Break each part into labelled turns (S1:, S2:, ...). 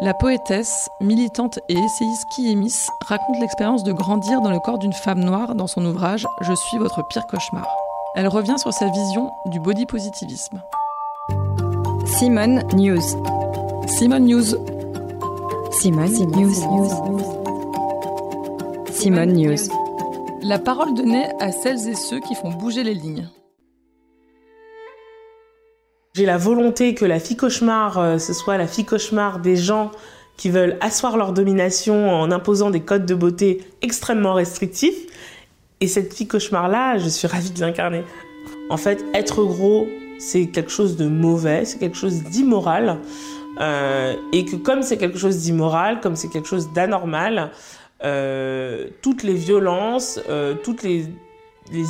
S1: La poétesse, militante et essayiste Kiemis raconte l'expérience de grandir dans le corps d'une femme noire dans son ouvrage Je suis votre pire cauchemar. Elle revient sur sa vision du body positivisme.
S2: Simone News.
S1: Simone News.
S2: Simone, News. Simone News.
S1: La parole donnée à celles et ceux qui font bouger les lignes.
S3: J'ai la volonté que la fille cauchemar, euh, ce soit la fille cauchemar des gens qui veulent asseoir leur domination en imposant des codes de beauté extrêmement restrictifs. Et cette fille cauchemar-là, je suis ravie de l'incarner. En fait, être gros, c'est quelque chose de mauvais, c'est quelque chose d'immoral. Euh, et que comme c'est quelque chose d'immoral, comme c'est quelque chose d'anormal, euh, toutes les violences, toutes les,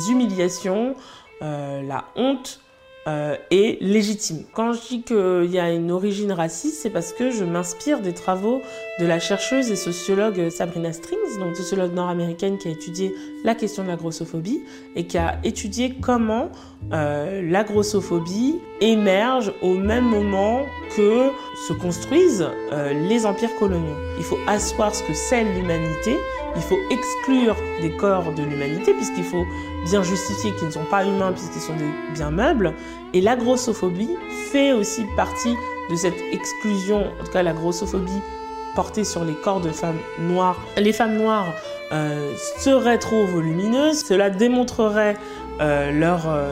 S3: humiliations, la honte, euh, est légitime. Quand je dis qu'il y a une origine raciste, c'est parce que je m'inspire des travaux de la chercheuse et sociologue Sabrina Strings, donc sociologue nord-américaine qui a étudié la question de la grossophobie et qui a étudié comment euh, la grossophobie émerge au même moment que se construisent euh, les empires coloniaux. Il faut asseoir ce que c'est l'humanité, il faut exclure des corps de l'humanité puisqu'il faut bien justifier qu'ils ne sont pas humains puisqu'ils sont des biens meubles. Et la grossophobie fait aussi partie de cette exclusion, en tout cas la grossophobie portée sur les corps de femmes noires. Les femmes noires euh, seraient trop volumineuses, cela démontrerait euh, leur euh,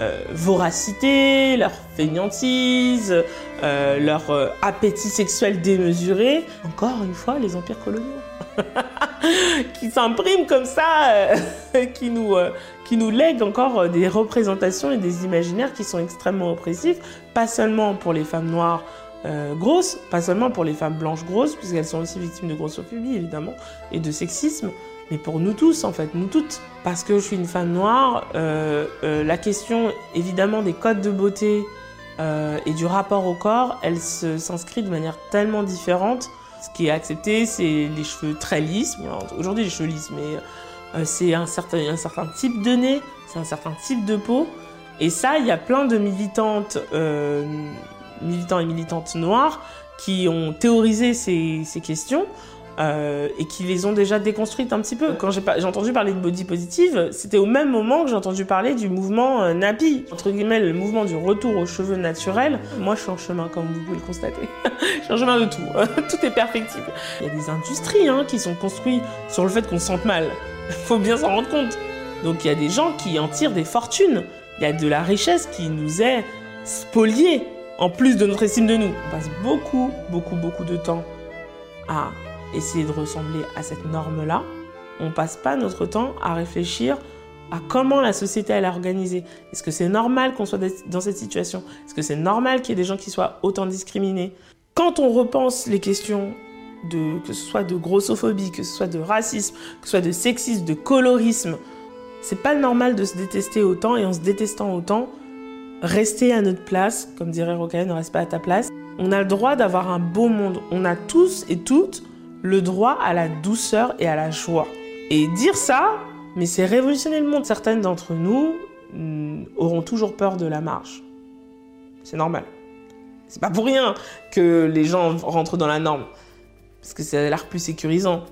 S3: euh, voracité, leur fainéantise, euh, leur euh, appétit sexuel démesuré. Encore une fois, les empires coloniaux. qui s'impriment comme ça, euh, qui, nous, euh, qui nous lèguent encore euh, des représentations et des imaginaires qui sont extrêmement oppressifs, pas seulement pour les femmes noires grosses, pas seulement pour les femmes blanches grosses, puisqu'elles sont aussi victimes de grossophobie évidemment, et de sexisme, mais pour nous tous en fait, nous toutes. Parce que je suis une femme noire, euh, euh, la question évidemment des codes de beauté euh, et du rapport au corps, elle s'inscrit de manière tellement différente. Ce qui est accepté, c'est les cheveux très lisses. Aujourd'hui, les cheveux lisses, mais euh, c'est un certain, un certain type de nez, c'est un certain type de peau. Et ça, il y a plein de militantes, euh, militants et militantes noires qui ont théorisé ces, ces questions euh, et qui les ont déjà déconstruites un petit peu. Quand j'ai pas- entendu parler de body positive, c'était au même moment que j'ai entendu parler du mouvement euh, Nappy, entre guillemets le mouvement du retour aux cheveux naturels. Moi, je suis en chemin, comme vous pouvez le constater. je suis en chemin de tout. tout est perfectible. Il y a des industries hein, qui sont construites sur le fait qu'on se sente mal. Faut bien s'en rendre compte. Donc il y a des gens qui en tirent des fortunes. Il y a de la richesse qui nous est spoliée, en plus de notre estime de nous. On passe beaucoup, beaucoup, beaucoup de temps à essayer de ressembler à cette norme-là. On passe pas notre temps à réfléchir à comment la société elle est organisée. Est-ce que c'est normal qu'on soit dans cette situation? Est-ce que c'est normal qu'il y ait des gens qui soient autant discriminés? Quand on repense les questions de que ce soit de grossophobie, que ce soit de racisme, que ce soit de sexisme, de colorisme, c'est pas normal de se détester autant et en se détestant autant, rester à notre place, comme dirait Rocaille, ne reste pas à ta place. On a le droit d'avoir un beau monde. On a tous et toutes le droit à la douceur et à la joie. Et dire ça, mais c'est révolutionner le monde. Certaines d'entre nous mm, auront toujours peur de la marge. C'est normal. C'est pas pour rien que les gens rentrent dans la norme. Parce que ça a l'air plus sécurisant.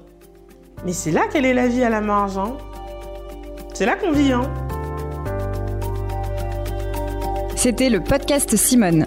S3: Mais c'est là qu'elle est la vie à la marge. Hein. C'est là qu'on vit. Hein.
S2: C'était le podcast Simone.